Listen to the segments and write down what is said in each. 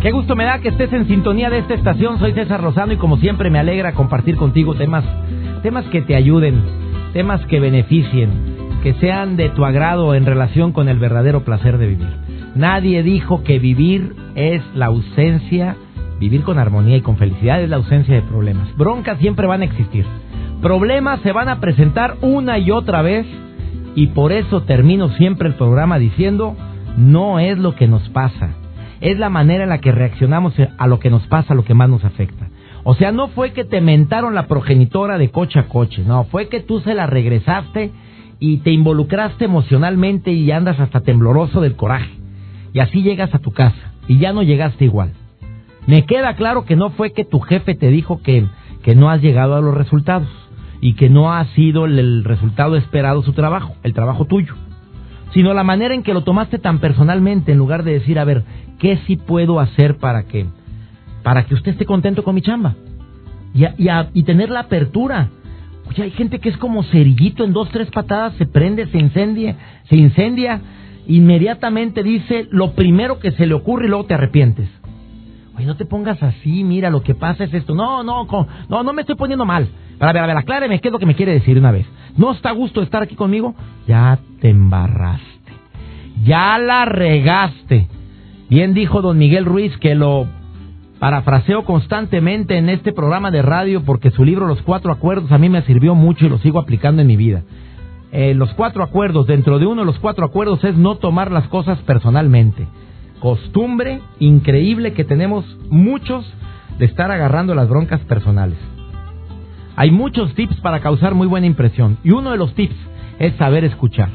Qué gusto me da que estés en sintonía de esta estación. Soy César Lozano y como siempre me alegra compartir contigo temas, temas que te ayuden, temas que beneficien, que sean de tu agrado en relación con el verdadero placer de vivir. Nadie dijo que vivir es la ausencia, vivir con armonía y con felicidad es la ausencia de problemas. Broncas siempre van a existir. Problemas se van a presentar una y otra vez y por eso termino siempre el programa diciendo, no es lo que nos pasa, es la manera en la que reaccionamos a lo que nos pasa, a lo que más nos afecta. O sea, no fue que te mentaron la progenitora de coche a coche, no, fue que tú se la regresaste y te involucraste emocionalmente y andas hasta tembloroso del coraje. Y así llegas a tu casa y ya no llegaste igual. Me queda claro que no fue que tu jefe te dijo que, que no has llegado a los resultados y que no ha sido el resultado esperado su trabajo, el trabajo tuyo, sino la manera en que lo tomaste tan personalmente en lugar de decir, a ver, ¿qué sí puedo hacer para que, para que usted esté contento con mi chamba? Y, y tener la apertura. Oye, hay gente que es como cerillito en dos, tres patadas, se prende, se incendia, se incendia, inmediatamente dice lo primero que se le ocurre y luego te arrepientes. Oye, no te pongas así, mira, lo que pasa es esto. No, no, no, no me estoy poniendo mal. A ver, a ver, acláreme, ¿qué es lo que me quiere decir una vez? ¿No está a gusto estar aquí conmigo? Ya te embarraste. Ya la regaste. Bien dijo don Miguel Ruiz que lo parafraseo constantemente en este programa de radio porque su libro Los Cuatro Acuerdos a mí me sirvió mucho y lo sigo aplicando en mi vida. Eh, los cuatro acuerdos, dentro de uno de los cuatro acuerdos es no tomar las cosas personalmente. Costumbre increíble que tenemos muchos de estar agarrando las broncas personales. Hay muchos tips para causar muy buena impresión y uno de los tips es saber escuchar.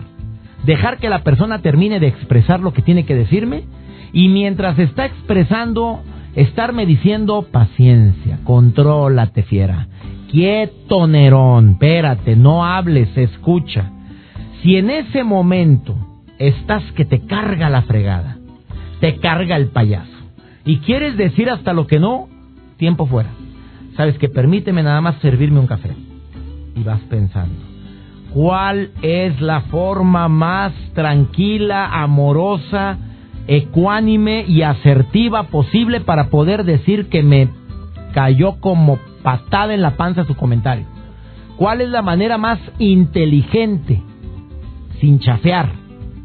Dejar que la persona termine de expresar lo que tiene que decirme y mientras está expresando, estarme diciendo paciencia, contrólate fiera, quieto Nerón, espérate, no hables, escucha. Si en ese momento estás que te carga la fregada, te carga el payaso y quieres decir hasta lo que no, tiempo fuera sabes que permíteme nada más servirme un café. Y vas pensando, ¿cuál es la forma más tranquila, amorosa, ecuánime y asertiva posible para poder decir que me cayó como patada en la panza su comentario? ¿Cuál es la manera más inteligente, sin chafear,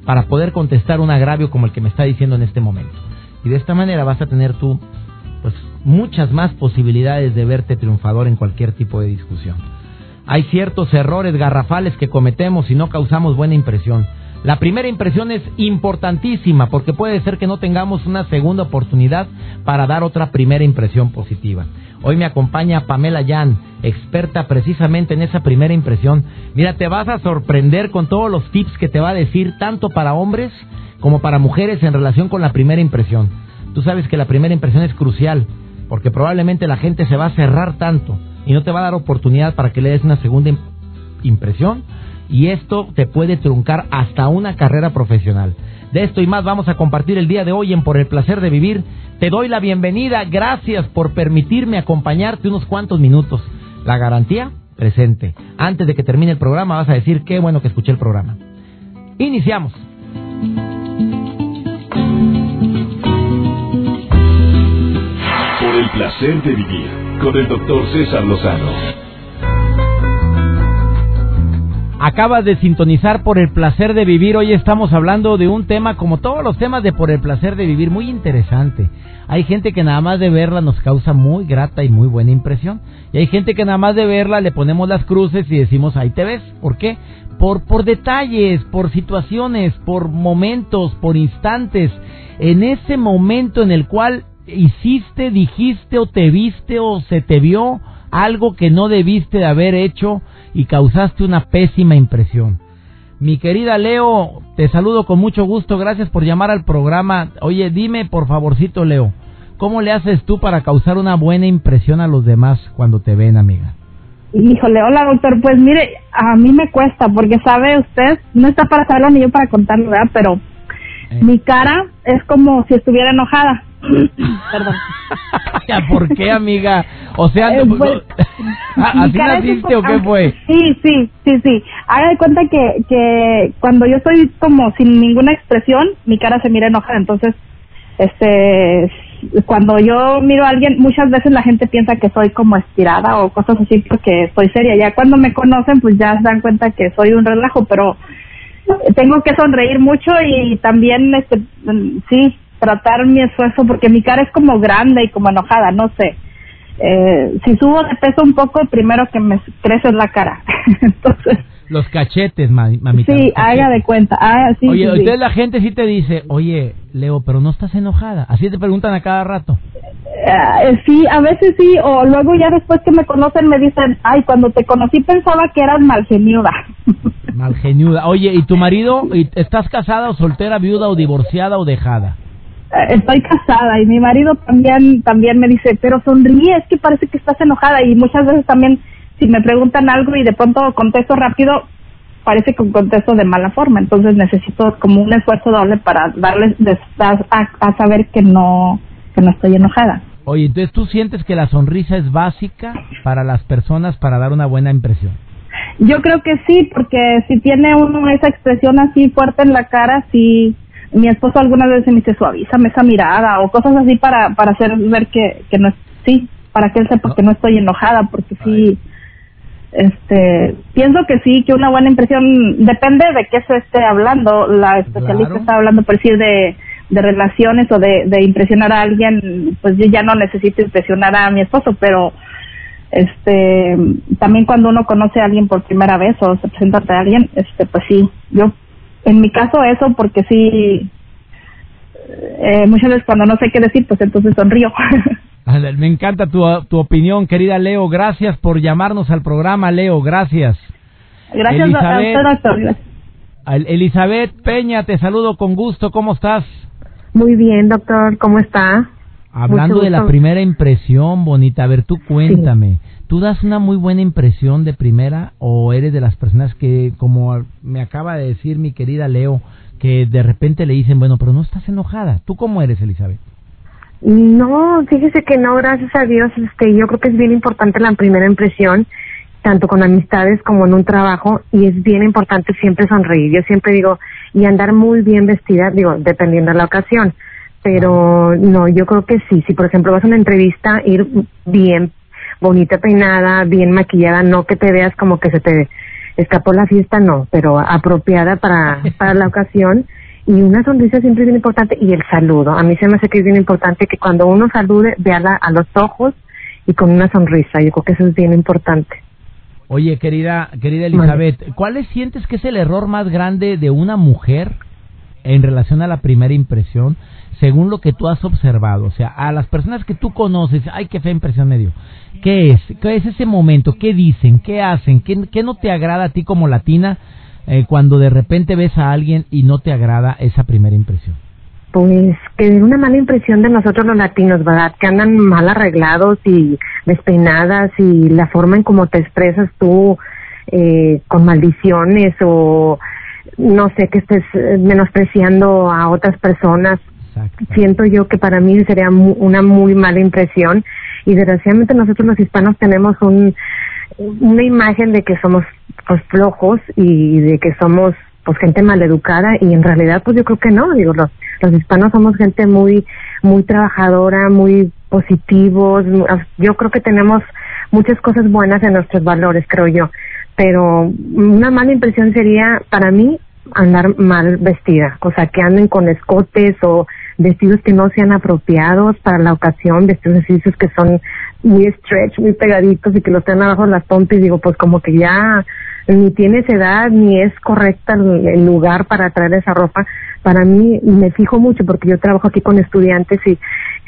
para poder contestar un agravio como el que me está diciendo en este momento? Y de esta manera vas a tener tú pues muchas más posibilidades de verte triunfador en cualquier tipo de discusión. Hay ciertos errores garrafales que cometemos y no causamos buena impresión. La primera impresión es importantísima porque puede ser que no tengamos una segunda oportunidad para dar otra primera impresión positiva. Hoy me acompaña Pamela Yan, experta precisamente en esa primera impresión. Mira, te vas a sorprender con todos los tips que te va a decir tanto para hombres como para mujeres en relación con la primera impresión. Tú sabes que la primera impresión es crucial porque probablemente la gente se va a cerrar tanto y no te va a dar oportunidad para que le des una segunda impresión y esto te puede truncar hasta una carrera profesional. De esto y más vamos a compartir el día de hoy en Por el placer de vivir. Te doy la bienvenida, gracias por permitirme acompañarte unos cuantos minutos. La garantía presente. Antes de que termine el programa vas a decir qué bueno que escuché el programa. Iniciamos. el placer de vivir con el doctor César Lozano. Acabas de sintonizar por el placer de vivir. Hoy estamos hablando de un tema como todos los temas de por el placer de vivir, muy interesante. Hay gente que nada más de verla nos causa muy grata y muy buena impresión. Y hay gente que nada más de verla le ponemos las cruces y decimos ahí te ves. ¿Por qué? Por, por detalles, por situaciones, por momentos, por instantes. En ese momento en el cual hiciste, dijiste o te viste o se te vio algo que no debiste de haber hecho y causaste una pésima impresión. Mi querida Leo, te saludo con mucho gusto, gracias por llamar al programa. Oye, dime por favorcito, Leo, ¿cómo le haces tú para causar una buena impresión a los demás cuando te ven, amiga? Híjole, hola doctor, pues mire, a mí me cuesta porque sabe usted, no está para saberlo ni yo para contarlo, ¿verdad? Pero Eh. mi cara es como si estuviera enojada. Perdón. ¿Por qué, amiga? O sea, Eh, pues, ¿así naciste o qué fue? Sí, sí, sí, sí. Haga de cuenta que, que cuando yo estoy como sin ninguna expresión, mi cara se mira enojada. Entonces, este, cuando yo miro a alguien, muchas veces la gente piensa que soy como estirada o cosas así porque estoy seria. Ya cuando me conocen, pues ya se dan cuenta que soy un relajo, pero tengo que sonreír mucho y también, este, mm, sí, tratar mi esfuerzo porque mi cara es como grande y como enojada, no sé. Eh, si subo de peso un poco, primero que me crece la cara. Entonces, Los cachetes, ma- mamita. sí, haga de cuenta. Ah, sí, oye, sí, sí. la gente sí te dice, oye, Leo, pero no estás enojada. Así te preguntan a cada rato. Eh, sí, a veces sí, o luego ya después que me conocen me dicen, ay, cuando te conocí pensaba que eras malgeniuda. Malgeniuda. Oye, ¿y tu marido? ¿Y- ¿Estás casada o soltera, viuda o divorciada o dejada? Eh, Estoy casada y mi marido también también me dice, pero sonríe, es que parece que estás enojada y muchas veces también si me preguntan algo y de pronto contesto rápido, parece que contesto de mala forma, entonces necesito como un esfuerzo doble para darles a- a saber que no que no estoy enojada. Oye, entonces tú sientes que la sonrisa es básica para las personas para dar una buena impresión. Yo creo que sí, porque si tiene uno esa expresión así fuerte en la cara, sí. Mi esposo algunas veces me dice suavízame esa mirada o cosas así para para hacer ver que que no es sí, para que él sepa No. que no estoy enojada, porque sí. Este, pienso que sí, que una buena impresión depende de qué se esté hablando. La especialista Claro. está hablando, por decir, de, de relaciones o de, de impresionar a alguien. Pues yo ya no necesito impresionar a mi esposo, pero este también cuando uno conoce a alguien por primera vez o se presenta ante alguien este pues sí yo en mi caso eso porque sí eh, muchas veces cuando no sé qué decir pues entonces sonrío Me encanta tu, tu opinión, querida Leo. Gracias por llamarnos al programa, Leo. Gracias. gracias a usted doctor Gracias. Elizabeth Peña, te saludo con gusto. ¿Cómo estás? Muy bien, doctor, ¿cómo está? Hablando de la primera impresión, bonita. A ver, tú cuéntame. ¿Tú das una muy buena impresión de primera o eres de las personas que, como me acaba de decir mi querida Leo, que de repente le dicen, bueno, pero no estás enojada? ¿Tú cómo eres, Elizabeth? No, fíjese que no, gracias a Dios, este, yo creo que es bien importante la primera impresión, tanto con amistades como en un trabajo, y es bien importante siempre sonreír. Yo siempre digo, y andar muy bien vestida, digo, dependiendo de la ocasión, pero no, yo creo que sí, si por ejemplo vas a una entrevista, ir bien bonita peinada, bien maquillada, no que te veas como que se te escapó la fiesta, no, pero apropiada para, para la ocasión. Y una sonrisa siempre es bien importante y el saludo. A mí se me hace que es bien importante que cuando uno salude, véala a los ojos y con una sonrisa. Yo creo que eso es bien importante. Oye, querida, querida Elizabeth, ¿cuál es- sientes que es el error más grande de una mujer en relación a la primera impresión, según lo que tú has observado? O sea, a las personas que tú conoces, ay, qué fea impresión me dio. ¿Qué es? ¿Qué es ese momento? ¿Qué dicen? ¿Qué hacen? ¿Qué, qué no te agrada a ti como latina eh, cuando de repente ves a alguien y no te agrada esa primera impresión? Pues que den una mala impresión de nosotros los latinos, ¿verdad? Que andan mal arreglados y despeinadas y la forma en cómo te expresas tú eh, con maldiciones o no sé, que estés eh, menospreciando a otras personas. Siento yo que para mí sería mu- una muy mala impresión y desgraciadamente nosotros los hispanos tenemos un, una imagen de que somos pues flojos y de que somos pues gente maleducada y en realidad pues yo creo que no. Digo los los hispanos somos gente muy muy trabajadora muy positivos. Yo creo que tenemos muchas cosas buenas en nuestros valores creo yo. Pero una mala impresión sería para mí andar mal vestida. O sea que anden con escotes o vestidos que no sean apropiados para la ocasión vestidos esos que son muy stretch muy pegaditos y que los traen abajo las pompis digo pues como que ya ni tienes edad ni es correcta el, el lugar para traer esa ropa. Para mí me fijo mucho porque yo trabajo aquí con estudiantes y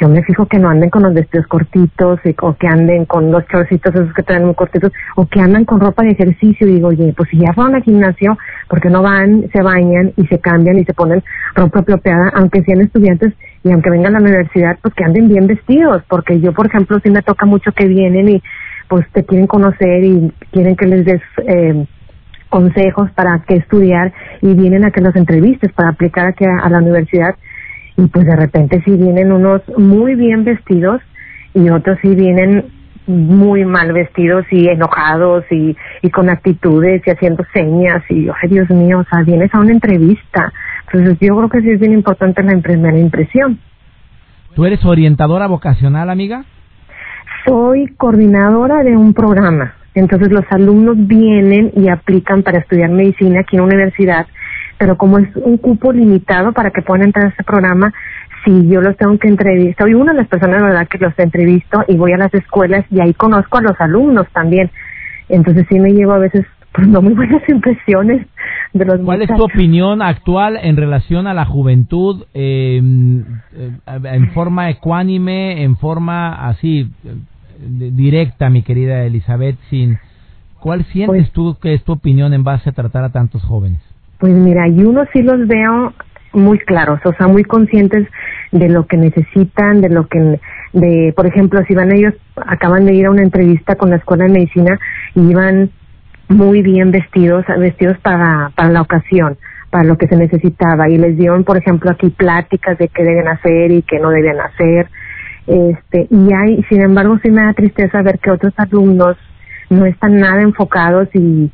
yo me fijo que no anden con los vestidos cortitos y, o que anden con los chorcitos esos que traen muy cortitos o que andan con ropa de ejercicio y digo, oye, pues si ya fueron al gimnasio, porque no van, se bañan y se cambian y se ponen ropa apropiada, aunque sean estudiantes y aunque vengan a la universidad, pues que anden bien vestidos, porque yo, por ejemplo, sí me toca mucho que vienen y pues te quieren conocer y quieren que les des eh, consejos para qué estudiar y vienen a que los entrevistes para aplicar aquí a, la universidad y pues de repente sí vienen unos muy bien vestidos y otros sí vienen muy mal vestidos y enojados y, y con actitudes y haciendo señas y, ay Dios mío, o sea, vienes a una entrevista entonces yo creo que sí es bien importante la primera impresión. ¿Tú eres orientadora vocacional, amiga? Soy coordinadora de un programa. Entonces los alumnos vienen y aplican para estudiar medicina aquí en la universidad, pero como es un cupo limitado para que puedan entrar a ese programa, si yo los tengo que entrevistar, soy una de las personas, verdad, que los entrevisto y voy a las escuelas y ahí conozco a los alumnos también. Entonces sí me llevo a veces pues no muy buenas impresiones de los ¿Cuál es tu opinión actual en relación a la juventud eh, en forma ecuánime, en forma así directa, mi querida Elizabeth, sin ¿Cuál sientes pues tú que es tu opinión en base a tratar a tantos jóvenes? Pues mira, y uno sí los veo muy claros, o sea, muy conscientes de lo que necesitan, de lo que, de, por ejemplo, si van ellos, acaban de ir a una entrevista con la escuela de medicina y iban muy bien vestidos, vestidos para, para la ocasión, para lo que se necesitaba. Y les dieron, por ejemplo, aquí pláticas de qué deben hacer y qué no deben hacer. Este, y hay, sin embargo, sí me da tristeza ver que otros alumnos no están nada enfocados y,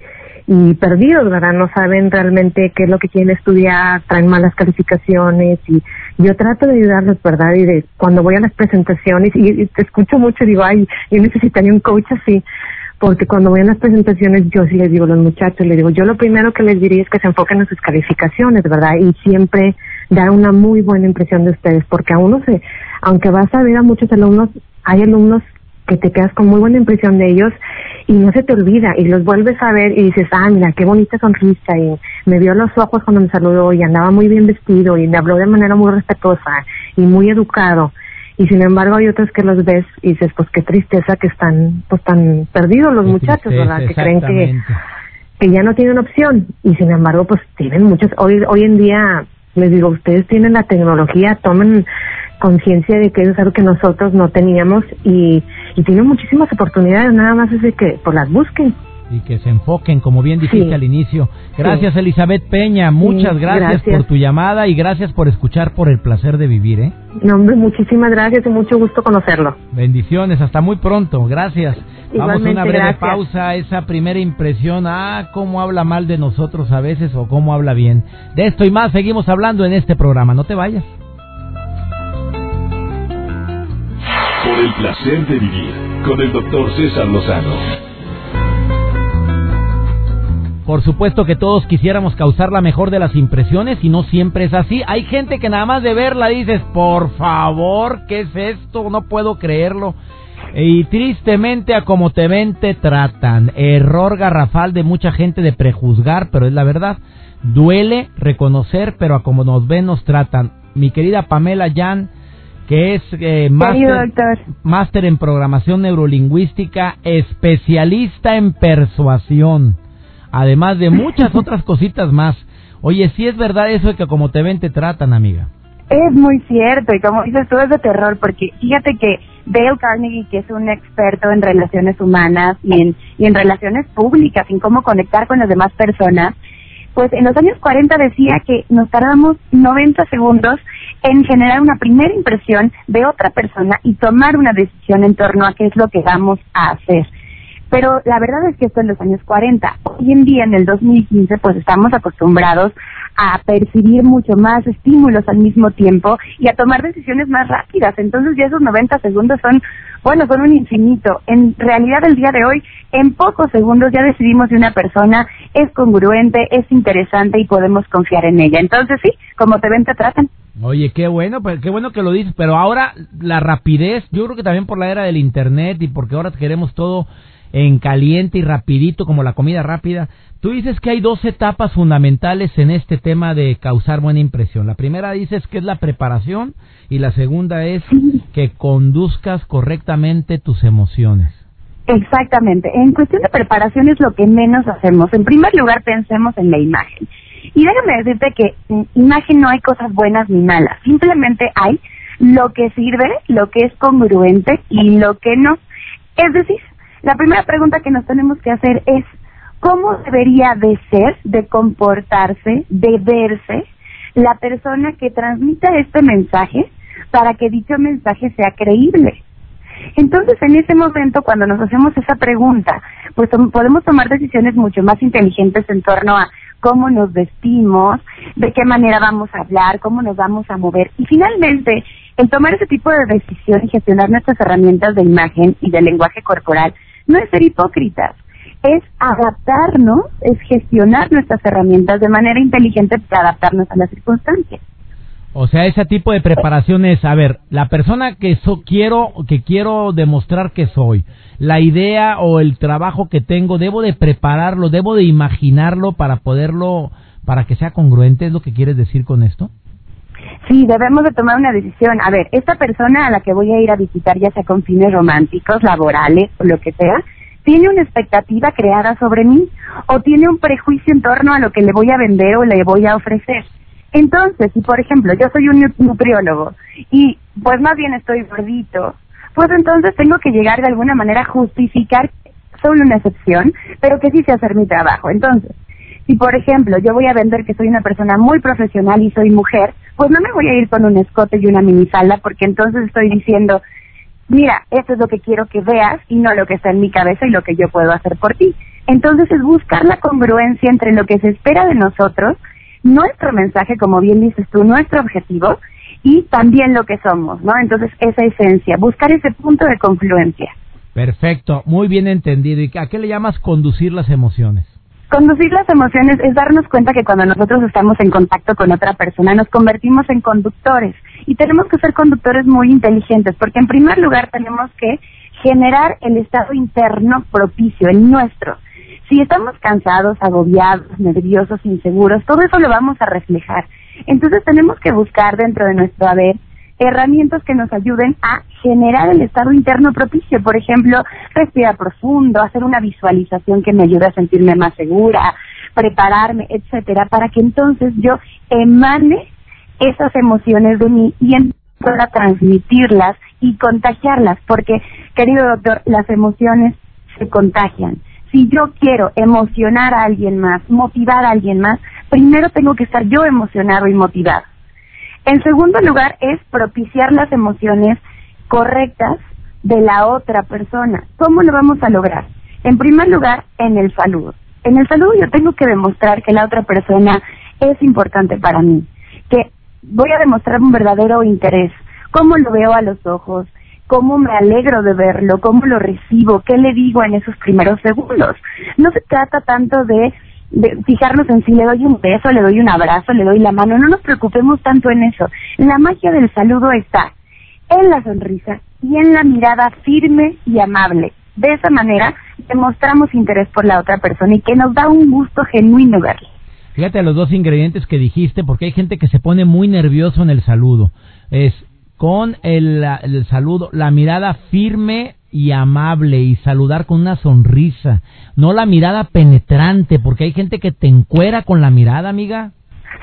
y perdidos, ¿verdad? No saben realmente qué es lo que quieren estudiar, traen malas calificaciones y yo trato de ayudarlos, ¿verdad? Y de cuando voy a las presentaciones y, te escucho mucho, digo, ay, yo necesitaría un coach así, porque cuando voy a las presentaciones yo sí les digo a los muchachos, les digo, yo lo primero que les diría es que se enfoquen en sus calificaciones, ¿verdad? Y siempre dar una muy buena impresión de ustedes, porque a uno se, aunque vas a ver a muchos alumnos, hay alumnos que te quedas con muy buena impresión de ellos y no se te olvida y los vuelves a ver y dices, ah, mira, qué bonita sonrisa y me vio los ojos cuando me saludó y andaba muy bien vestido y me habló de manera muy respetuosa y muy educado. Y sin embargo hay otros que los ves y dices pues qué tristeza que están pues tan perdidos los muchachos verdad que creen que que ya no tienen opción. Y sin embargo pues tienen muchos hoy hoy en día les digo ustedes tienen la tecnología tomen conciencia de que es algo que nosotros no teníamos y, y tienen muchísimas oportunidades nada más es de que pues las busquen y que se enfoquen, como bien dijiste al inicio. Gracias, Elizabeth Peña. Muchas gracias, por tu llamada y gracias por escuchar por el placer de vivir, ¿eh? No, hombre, muchísimas gracias y mucho gusto conocerlo. Bendiciones, hasta muy pronto. Gracias. Vamos a una breve pausa. Esa primera impresión, ah, cómo habla mal de nosotros a veces o cómo habla bien. De esto y más seguimos hablando en este programa. No te vayas. Por el placer de vivir con el doctor César Lozano. Por supuesto que todos quisiéramos causar la mejor de las impresiones y no siempre es así. Hay gente que nada más de verla dices, por favor, ¿qué es esto? No puedo creerlo. Y tristemente a como te ven te tratan. Error garrafal de mucha gente de prejuzgar, pero es la verdad. Duele reconocer, pero a como nos ven nos tratan. Mi querida Pamela Jan, que es eh, máster en programación neurolingüística, especialista en persuasión además de muchas otras cositas más. Oye, si es verdad eso de que como te ven te tratan, amiga. Es muy cierto, y como dices tú, es de terror, porque fíjate que Dale Carnegie, que es un experto en relaciones humanas y en, y en relaciones públicas, en cómo conectar con las demás personas, pues en los años 40 decía que nos tardamos 90 segundos en generar una primera impresión de otra persona y tomar una decisión en torno a qué es lo que vamos a hacer. Pero la verdad es que esto en los años 40. Hoy en día, en el 2015, pues estamos acostumbrados a percibir mucho más estímulos al mismo tiempo y a tomar decisiones más rápidas. Entonces ya esos 90 segundos son, bueno, son un infinito. En realidad el día de hoy, en pocos segundos ya decidimos si una persona es congruente, es interesante y podemos confiar en ella. Entonces sí, como te ven, te tratan. Oye, qué bueno, pues qué bueno que lo dices, pero ahora la rapidez, yo creo que también por la era del internet y porque ahora queremos todo en caliente y rapidito como la comida rápida. Tú dices que hay dos etapas fundamentales en este tema de causar buena impresión. La primera dices que es la preparación y la segunda es que conduzcas correctamente tus emociones. Exactamente. En cuestión de preparación es lo que menos hacemos. En primer lugar, pensemos en la imagen. Y déjame decirte que en imagen no hay cosas buenas ni malas. Simplemente hay lo que sirve, lo que es congruente y lo que no. Es decir, la primera pregunta que nos tenemos que hacer es, ¿cómo debería de ser, de comportarse, de verse la persona que transmite este mensaje para que dicho mensaje sea creíble? Entonces, en ese momento, cuando nos hacemos esa pregunta, pues podemos tomar decisiones mucho más inteligentes en torno a cómo nos vestimos, de qué manera vamos a hablar, cómo nos vamos a mover. Y finalmente, el tomar ese tipo de decisión y gestionar nuestras herramientas de imagen y de lenguaje corporal no es ser hipócritas, es adaptarnos, es gestionar nuestras herramientas de manera inteligente para adaptarnos a las circunstancias. O sea, ese tipo de preparación es, a ver, la persona que so, quiero que quiero demostrar que soy, la idea o el trabajo que tengo, debo de prepararlo, debo de imaginarlo para poderlo para que sea congruente, ¿es lo que quieres decir con esto? Sí, debemos de tomar una decisión. A ver, esta persona a la que voy a ir a visitar, ya sea con fines románticos, laborales o lo que sea, tiene una expectativa creada sobre mí o tiene un prejuicio en torno a lo que le voy a vender o le voy a ofrecer. Entonces, si por ejemplo yo soy un nutriólogo y pues más bien estoy gordito, pues entonces tengo que llegar de alguna manera a justificar solo una excepción, pero que sí sé hacer mi trabajo. Entonces, si por ejemplo yo voy a vender que soy una persona muy profesional y soy mujer, pues no me voy a ir con un escote y una minifalda porque entonces estoy diciendo, mira, esto es lo que quiero que veas y no lo que está en mi cabeza y lo que yo puedo hacer por ti. Entonces es buscar la congruencia entre lo que se espera de nosotros nuestro mensaje, como bien dices tú, nuestro objetivo y también lo que somos, ¿no? Entonces, esa esencia, buscar ese punto de confluencia. Perfecto, muy bien entendido. ¿Y a qué le llamas conducir las emociones? Conducir las emociones es darnos cuenta que cuando nosotros estamos en contacto con otra persona nos convertimos en conductores y tenemos que ser conductores muy inteligentes porque en primer lugar tenemos que generar el estado interno propicio, el nuestro. Si estamos cansados, agobiados, nerviosos, inseguros, todo eso lo vamos a reflejar. Entonces tenemos que buscar dentro de nuestro haber herramientas que nos ayuden a generar el estado interno propicio. Por ejemplo, respirar profundo, hacer una visualización que me ayude a sentirme más segura, prepararme, etcétera, para que entonces yo emane esas emociones de mí y pueda transmitirlas y contagiarlas, porque, querido doctor, las emociones se contagian si yo quiero emocionar a alguien más, motivar a alguien más, primero tengo que estar yo emocionado y motivado. En segundo lugar es propiciar las emociones correctas de la otra persona. ¿Cómo lo vamos a lograr? En primer lugar, en el saludo. En el saludo yo tengo que demostrar que la otra persona es importante para mí, que voy a demostrar un verdadero interés, cómo lo veo a los ojos, cómo me alegro de verlo, cómo lo recibo, qué le digo en esos primeros segundos. No se trata tanto de, fijarnos en si le doy un beso, le doy un abrazo, le doy la mano, no nos preocupemos tanto en eso. La magia del saludo está en la sonrisa y en la mirada firme y amable. De esa manera demostramos interés por la otra persona y que nos da un gusto genuino verle. Fíjate los dos ingredientes que dijiste, porque hay gente que se pone muy nervioso en el saludo. Es con el, saludo, la mirada firme y amable y saludar con una sonrisa, no la mirada penetrante, porque hay gente que te encuera con la mirada, amiga.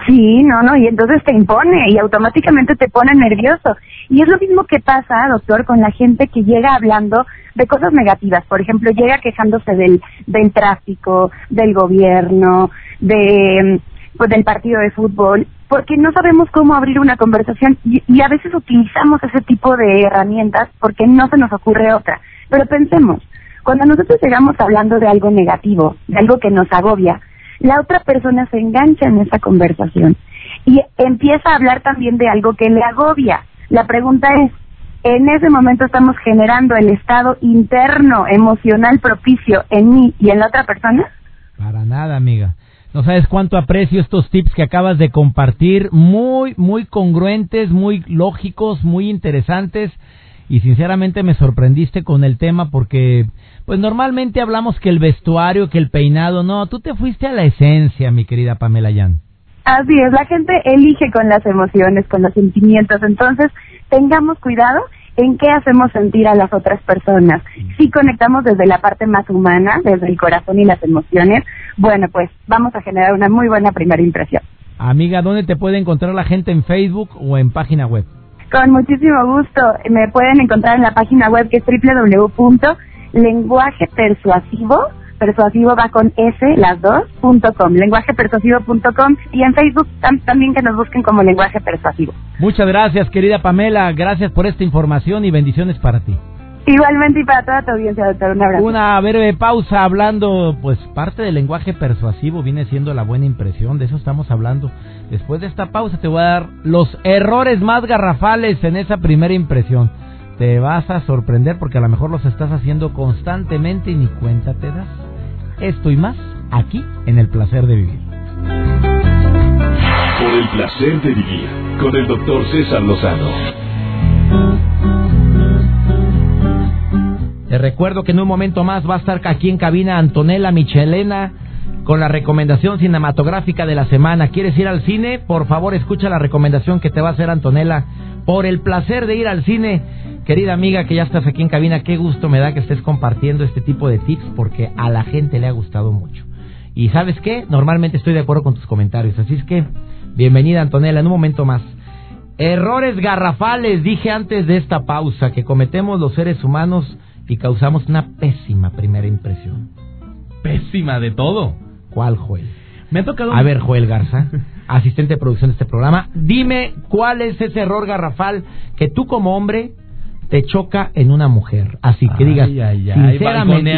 Sí, no, no, y entonces te impone y automáticamente te pone nervioso. Y es lo mismo que pasa, doctor, con la gente que llega hablando de cosas negativas. Por ejemplo, llega quejándose del, del tráfico, del gobierno, de, pues, del partido de fútbol porque no sabemos cómo abrir una conversación y, a veces utilizamos ese tipo de herramientas porque no se nos ocurre otra. Pero pensemos, cuando nosotros llegamos hablando de algo negativo, de algo que nos agobia, la otra persona se engancha en esa conversación y empieza a hablar también de algo que le agobia. La pregunta es, ¿en ese momento estamos generando el estado interno emocional propicio en mí y en la otra persona? Para nada, amiga. No sabes cuánto aprecio estos tips que acabas de compartir, muy, muy congruentes, muy lógicos, muy interesantes. Y sinceramente me sorprendiste con el tema porque pues normalmente hablamos que el vestuario, que el peinado, no, tú te fuiste a la esencia, mi querida Pamela Yan. Así es, la gente elige con las emociones, con los sentimientos, entonces tengamos cuidado en qué hacemos sentir a las otras personas. Si conectamos desde la parte más humana, desde el corazón y las emociones, bueno, pues vamos a generar una muy buena primera impresión. Amiga, ¿dónde te puede encontrar la gente en Facebook o en página web? Con muchísimo gusto. Me pueden encontrar en la página web que es www.lenguajepersuasivo persuasivo va con S, las dos, punto com, lenguajepersuasivo.com y en Facebook también que nos busquen como lenguaje persuasivo. Muchas gracias, querida Pamela. Gracias por esta información y bendiciones para ti. Igualmente y para toda tu audiencia, doctor. Un abrazo. Una breve pausa hablando, pues parte del lenguaje persuasivo viene siendo la buena impresión, de eso estamos hablando. Después de esta pausa te voy a dar los errores más garrafales en esa primera impresión. Te vas a sorprender porque a lo mejor los estás haciendo constantemente y ni cuenta te das. Esto y más aquí en El Placer de Vivir. Por el placer de vivir con el doctor César Lozano. Te recuerdo que en un momento más va a estar aquí en cabina Antonella Michelena con la recomendación cinematográfica de la semana. ¿Quieres ir al cine? Por favor, escucha la recomendación que te va a hacer Antonella. Por el placer de ir al cine, querida amiga que ya estás aquí en cabina, qué gusto me da que estés compartiendo este tipo de tips porque a la gente le ha gustado mucho. Y sabes qué, normalmente estoy de acuerdo con tus comentarios, así es que bienvenida Antonella en un momento más. Errores garrafales, dije antes de esta pausa, que cometemos los seres humanos y causamos una pésima primera impresión. Pésima de todo. ¿Cuál, Joel? Me ha tocado... A ver, Joel Garza, asistente de producción de este programa, dime cuál es ese error garrafal que tú como hombre te choca en una mujer. Así que digas, Ay, ay, ay, sinceramente,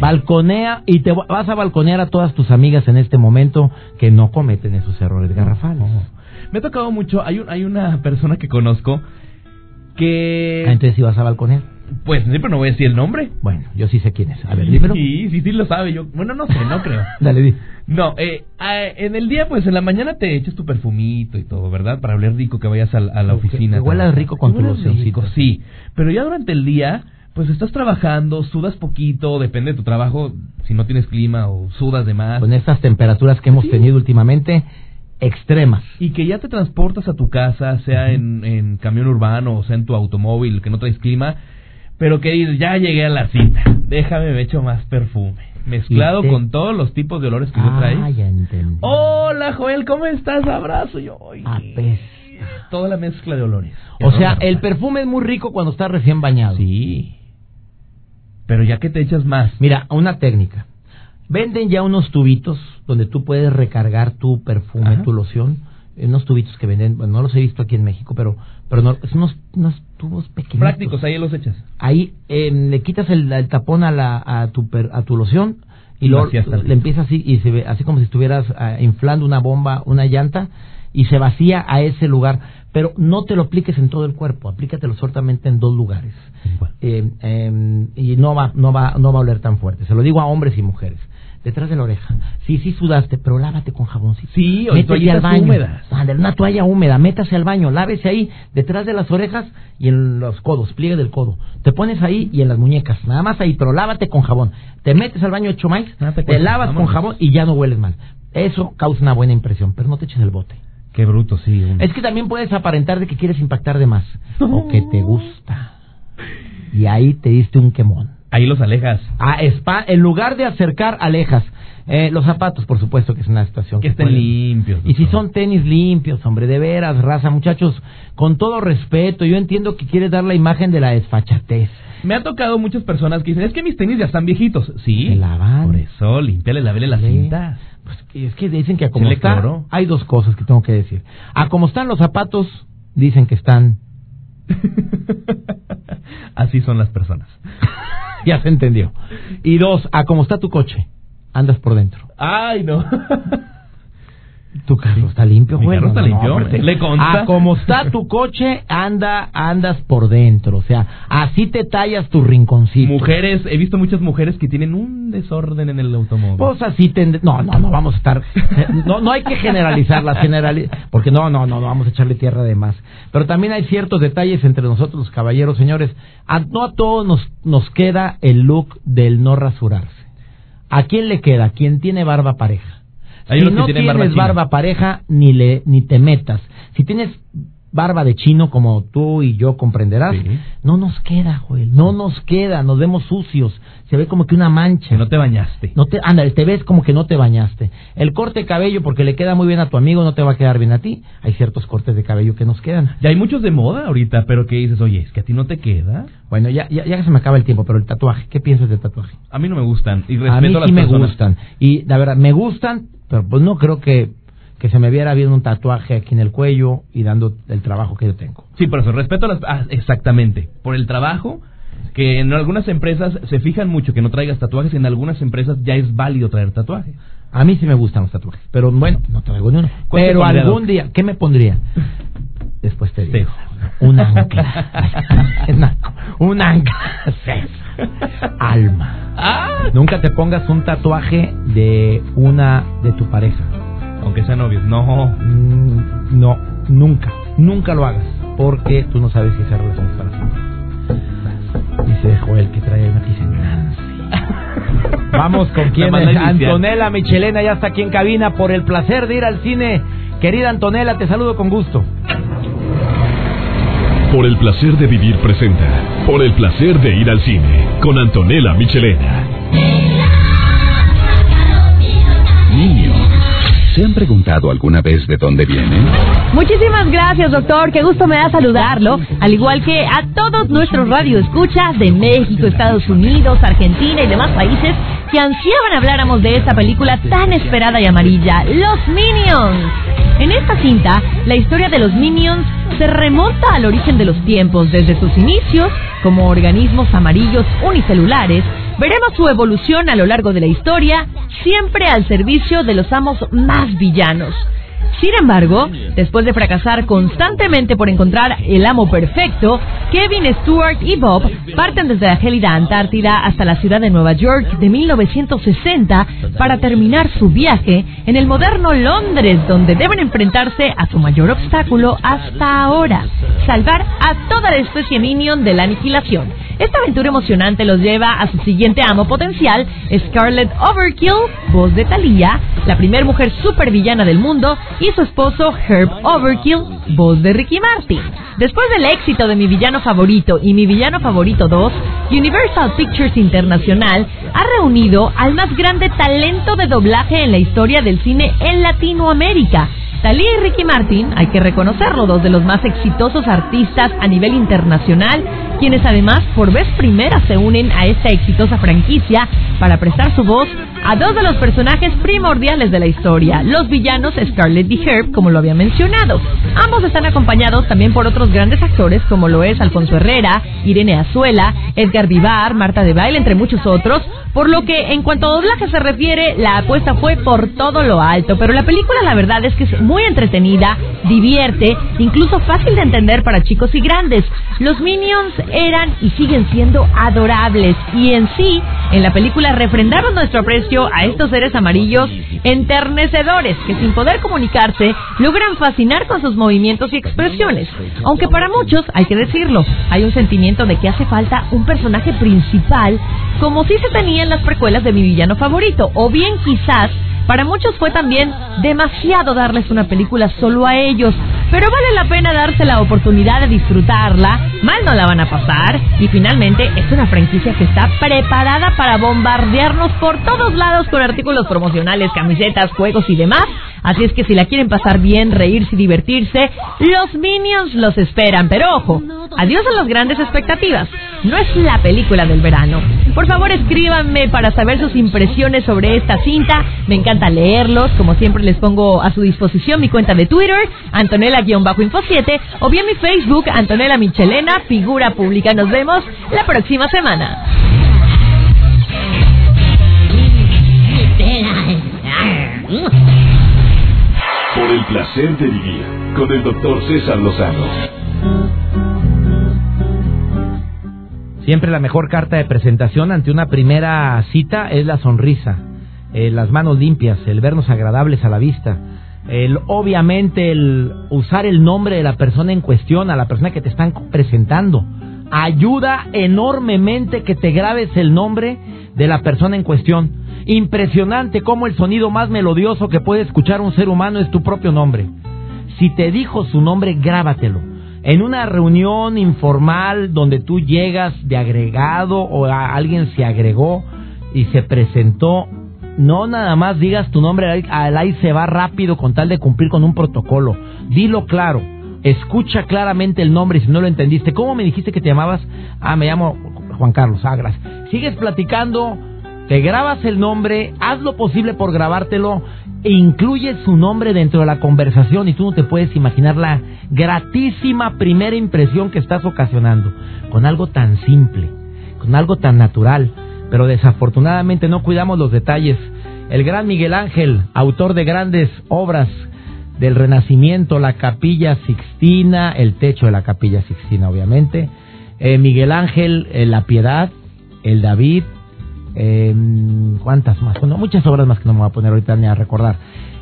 balconea y te vas a balconear a todas tus amigas en este momento que no cometen esos errores garrafales. Me ha tocado mucho. Hay, un, hay una persona que conozco que... Ah, Entonces, si vas a balconear. Pues siempre no voy a decir el nombre. Bueno, yo sí sé quién es. A ver, dímelo. Sí, sí, sí lo sabe. Yo, bueno, no sé, no creo. Dale, di. No, eh, eh, en el día, pues en la mañana te echas tu perfumito y todo, ¿verdad? Para oler rico que vayas a, a la oficina. que huelas rico con tu locioncito. Sí, pero ya durante el día, pues estás trabajando, sudas poquito, depende de tu trabajo, si no tienes clima o sudas de más. Con estas temperaturas que hemos Sí. tenido últimamente, extremas. Y que ya te transportas a tu casa, sea en, en camión urbano o sea en tu automóvil, que no traes clima, pero que dices, ya llegué a la cita, déjame me echo más perfume, mezclado con todos los tipos de olores que yo Ah, traes. ya entendí. Hola Joel, ¿cómo estás? Abrazo yo. Toda la mezcla de olores. O sea, el perfume es muy rico cuando estás recién bañado. Sí. Pero ya que te echas más. Mira, una técnica. Venden ya unos tubitos donde tú puedes recargar tu perfume, Ajá. tu loción. Unos tubitos que venden, bueno, no los he visto aquí en México, pero pero no, es unos, unos tubos pequeños. Prácticos, ahí los echas. Ahí eh, le quitas el, el tapón a, la, a, tu, per- a tu loción y Y luego le empieza así y se ve así como si estuvieras ah, inflando una bomba, una llanta y se vacía a ese lugar. Pero no te lo apliques en todo el cuerpo, aplícatelo solamente en dos lugares. Eh, eh, y no va, no, va, no va a oler tan fuerte. Se lo digo a hombres y mujeres. Detrás de la oreja. Sí, sí sudaste, pero lávate con jaboncito. Sí, o toallitas al baño. húmedas. Una toalla húmeda, métase al baño, lávese ahí, detrás de las orejas y en los codos, pliegue del codo. Te pones ahí y en las muñecas, nada más ahí, pero lávate con jabón. Te metes al baño hecho maíz, Ah, te lavas con jabón y ya no hueles mal. Eso causa una buena impresión, pero no te eches el bote. Qué bruto, sí. Es que también puedes aparentar de que quieres impactar de más o que te gusta. Y ahí te diste un quemón. Ahí los alejas. Ah, spa, en lugar de acercar, alejas. Eh, los zapatos, por supuesto, que es una situación Que estén puede- limpios. y si son tenis limpios, hombre, de veras, raza, muchachos, con todo respeto, yo entiendo que quieres dar la imagen de la desfachatez. Me ha tocado muchas personas que dicen, es que mis tenis ya están viejitos. Sí. Se lavan. Por eso, límpiale, lávele las cintas. Pues que- es que dicen que a como está, hay dos cosas que tengo que decir. A como están los zapatos, dicen que están... Así son las personas. ya se entendió. Y dos, a como está tu coche, andas por dentro. Ay, no. Tu carro está limpio, Mi güey. carro está limpio, le consta. A como está tu coche, anda, andas por dentro. O sea, así te tallas tu rinconcito. Mujeres, he visto muchas mujeres que tienen un desorden en el automóvil. Pues así tend- No, no, no vamos a estar. No, no hay que generalizar las generali Porque no, no, no, no vamos a echarle tierra de más. Pero también hay ciertos detalles entre nosotros, los caballeros, señores. A- no a todos nos, nos queda el look del no rasurarse. ¿A quién le queda? Quien tiene barba pareja. Hay si que no tienes barba barba pareja, ni, le, ni te metas. Si tienes barba de chino, como tú y yo comprenderás, Sí. no nos queda, Joel, no nos queda, nos vemos sucios, se ve como que una mancha. Que no te bañaste. No te, ándale, te ves como que no te bañaste. El corte de cabello, porque le queda muy bien a tu amigo, no te va a quedar bien a ti. Hay ciertos cortes de cabello que nos quedan. Ya hay muchos de moda ahorita, pero que dices, oye, es que a ti no te queda. Bueno, ya, ya, ya se me acaba el tiempo, pero el tatuaje, ¿qué piensas del tatuaje? A mí no me gustan. Y A respeto mí a, las me personas. gustan. Y la verdad, me gustan, pero pues no creo que, que se me viera bien un tatuaje aquí en el cuello y dando el trabajo que yo tengo. Sí, por eso, respeto a las... ah, exactamente. Por el trabajo, que en algunas empresas se fijan mucho que no traigas tatuajes, en algunas empresas ya es válido traer tatuajes. A mí sí me gustan los tatuajes, pero bueno, no traigo ni uno. ¿Cuál te Pero algún día, ¿qué me pondría? Después te digo. Sí. Un ancla. Un ancla. Alma. ¡Ah! Nunca te pongas un tatuaje de una de tu pareja. Aunque sean novios. No. Mm, No, nunca, nunca lo hagas, porque tú no sabes si esa relación es para siempre. Dice Joel que trae una dice Nancy. Vamos con manda es? Antonella Michelena ya está aquí en cabina por el placer de ir al cine. Querida Antonella, te saludo con gusto. Por el placer de vivir presenta. Por el placer de ir al cine. Con Antonella Michelena. ¿Se han preguntado alguna vez de dónde vienen? Muchísimas gracias, doctor. Qué gusto me da saludarlo. Al igual que a todos nuestros radioescuchas de México, Estados Unidos, Argentina y demás países que ansiaban habláramos de esta película tan esperada y amarilla, Los Minions. En esta cinta, la historia de los Minions se remonta al origen de los tiempos, desde sus inicios como organismos amarillos unicelulares. Veremos su evolución a lo largo de la historia, siempre al servicio de los amos más villanos. Sin embargo, después de fracasar constantemente por encontrar el amo perfecto, Kevin Stewart y Bob parten desde la gélida Antártida hasta la ciudad de Nueva York de 1960 para terminar su viaje en el moderno Londres, donde deben enfrentarse a su mayor obstáculo hasta ahora, salvar a toda la especie Minion de la aniquilación. Esta aventura emocionante los lleva a su siguiente amo potencial, Scarlet Overkill, voz de Thalia, la primer mujer supervillana del mundo, y su esposo Herb Overkill, voz de Ricky Martin. Después del éxito de Mi Villano Favorito y Mi Villano Favorito 2, Universal Pictures Internacional ha reunido al más grande talento de doblaje en la historia del cine en Latinoamérica. Thalía y Ricky Martin, hay que reconocerlo, dos de los más exitosos artistas a nivel internacional, quienes además por vez primera se unen a esta exitosa franquicia para prestar su voz a dos de los personajes primordiales de la historia, los villanos Scarlett y Herb, como lo había mencionado. Ambos están acompañados también por otros grandes actores como lo es Alfonso Herrera, Irene Azuela, Edgar Vivar, Marta de Baile, entre muchos otros, por lo que en cuanto a doblaje se refiere, la apuesta fue por todo lo alto, pero la película la verdad es que es muy entretenida, divierte, incluso fácil de entender para chicos y grandes. Los Minions eran y siguen siendo adorables y en sí, en la película refrendamos nuestro aprecio a estos seres amarillos enternecedores que sin poder comunicarse logran fascinar con sus movimientos y expresiones. Aunque para muchos, hay que decirlo, hay un sentimiento de que hace falta un personaje principal como si se tenía las precuelas de mi villano favorito, o bien quizás para muchos fue también demasiado darles una película solo a ellos, pero vale la pena darse la oportunidad de disfrutarla, mal no la van a pasar, y finalmente es una franquicia que está preparada para bombardearnos por todos lados con artículos promocionales, camisetas, juegos y demás, así es que si la quieren pasar bien, reírse y divertirse, los Minions los esperan, pero ojo, adiós a las grandes expectativas, no es la película del verano. Por favor escríbanme para saber sus impresiones sobre esta cinta, me encanta leerlos, como siempre les pongo a su disposición mi cuenta de Twitter, Antonella-Info7, o bien mi Facebook, Antonella Michelena, figura pública. Nos vemos la próxima semana. Por el placer de vivir. Con el doctor César Lozano. Siempre la mejor carta de presentación ante una primera cita es la sonrisa, eh, las manos limpias, el vernos agradables a la vista, el obviamente el usar el nombre de la persona en cuestión, a la persona que te están presentando. Ayuda enormemente que te grabes el nombre de la persona en cuestión. Impresionante cómo el sonido más melodioso que puede escuchar un ser humano es tu propio nombre. Si te dijo su nombre, grábatelo. En una reunión informal donde tú llegas de agregado o a- alguien se agregó y se presentó, no nada más digas tu nombre al ahí se va rápido con tal de cumplir con un protocolo. Dilo claro. Escucha claramente el nombre si no lo entendiste. ¿Cómo me dijiste que te llamabas? Ah, me llamo Juan Carlos. Ah, gracias. Sigues platicando, te grabas el nombre, haz lo posible por grabártelo e incluye su nombre dentro de la conversación y tú no te puedes imaginar la gratísima primera impresión que estás ocasionando con algo tan simple, con algo tan natural, pero desafortunadamente no cuidamos los detalles. El gran Miguel Ángel, autor de grandes obras del Renacimiento, la Capilla Sixtina, el techo de la Capilla Sixtina, obviamente, eh, Miguel Ángel, eh, la Piedad, el David, eh, ¿cuántas más? Bueno, muchas obras más que no me voy a poner ahorita ni a recordar.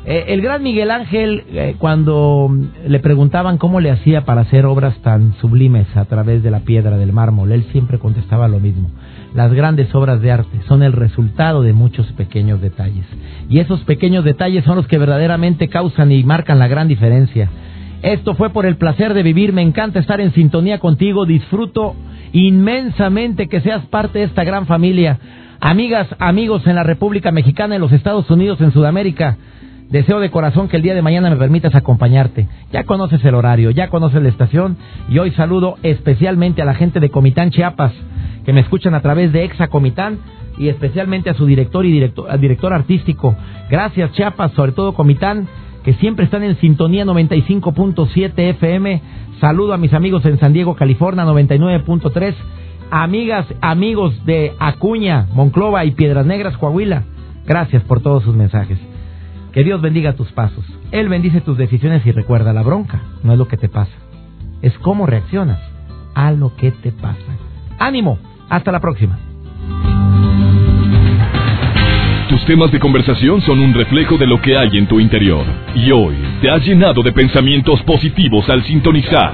Eh, el gran Miguel Ángel, eh, cuando le preguntaban cómo le hacía para hacer obras tan sublimes a través de la piedra, del mármol, él siempre contestaba lo mismo. Las grandes obras de arte son el resultado de muchos pequeños detalles. Y esos pequeños detalles son los que verdaderamente causan y marcan la gran diferencia. Esto fue por el placer de vivir. Me encanta estar en sintonía contigo. Disfruto inmensamente que seas parte de esta gran familia. Amigas, amigos en la República Mexicana, en los Estados Unidos, en Sudamérica. Deseo de corazón que el día de mañana me permitas acompañarte. Ya conoces el horario, ya conoces la estación y hoy saludo especialmente a la gente de Comitán Chiapas que me escuchan a través de Exa Comitán y especialmente a su director y director, director artístico. Gracias Chiapas, sobre todo Comitán, que siempre están en sintonía 95.7 FM. Saludo a mis amigos en San Diego, California 99.3. Amigas, amigos de Acuña, Monclova y Piedras Negras, Coahuila. Gracias por todos sus mensajes. Que Dios bendiga tus pasos. Él bendice tus decisiones y recuerda la bronca. No es lo que te pasa. Es cómo reaccionas a lo que te pasa. Ánimo. Hasta la próxima. Tus temas de conversación son un reflejo de lo que hay en tu interior. Y hoy te has llenado de pensamientos positivos al sintonizar.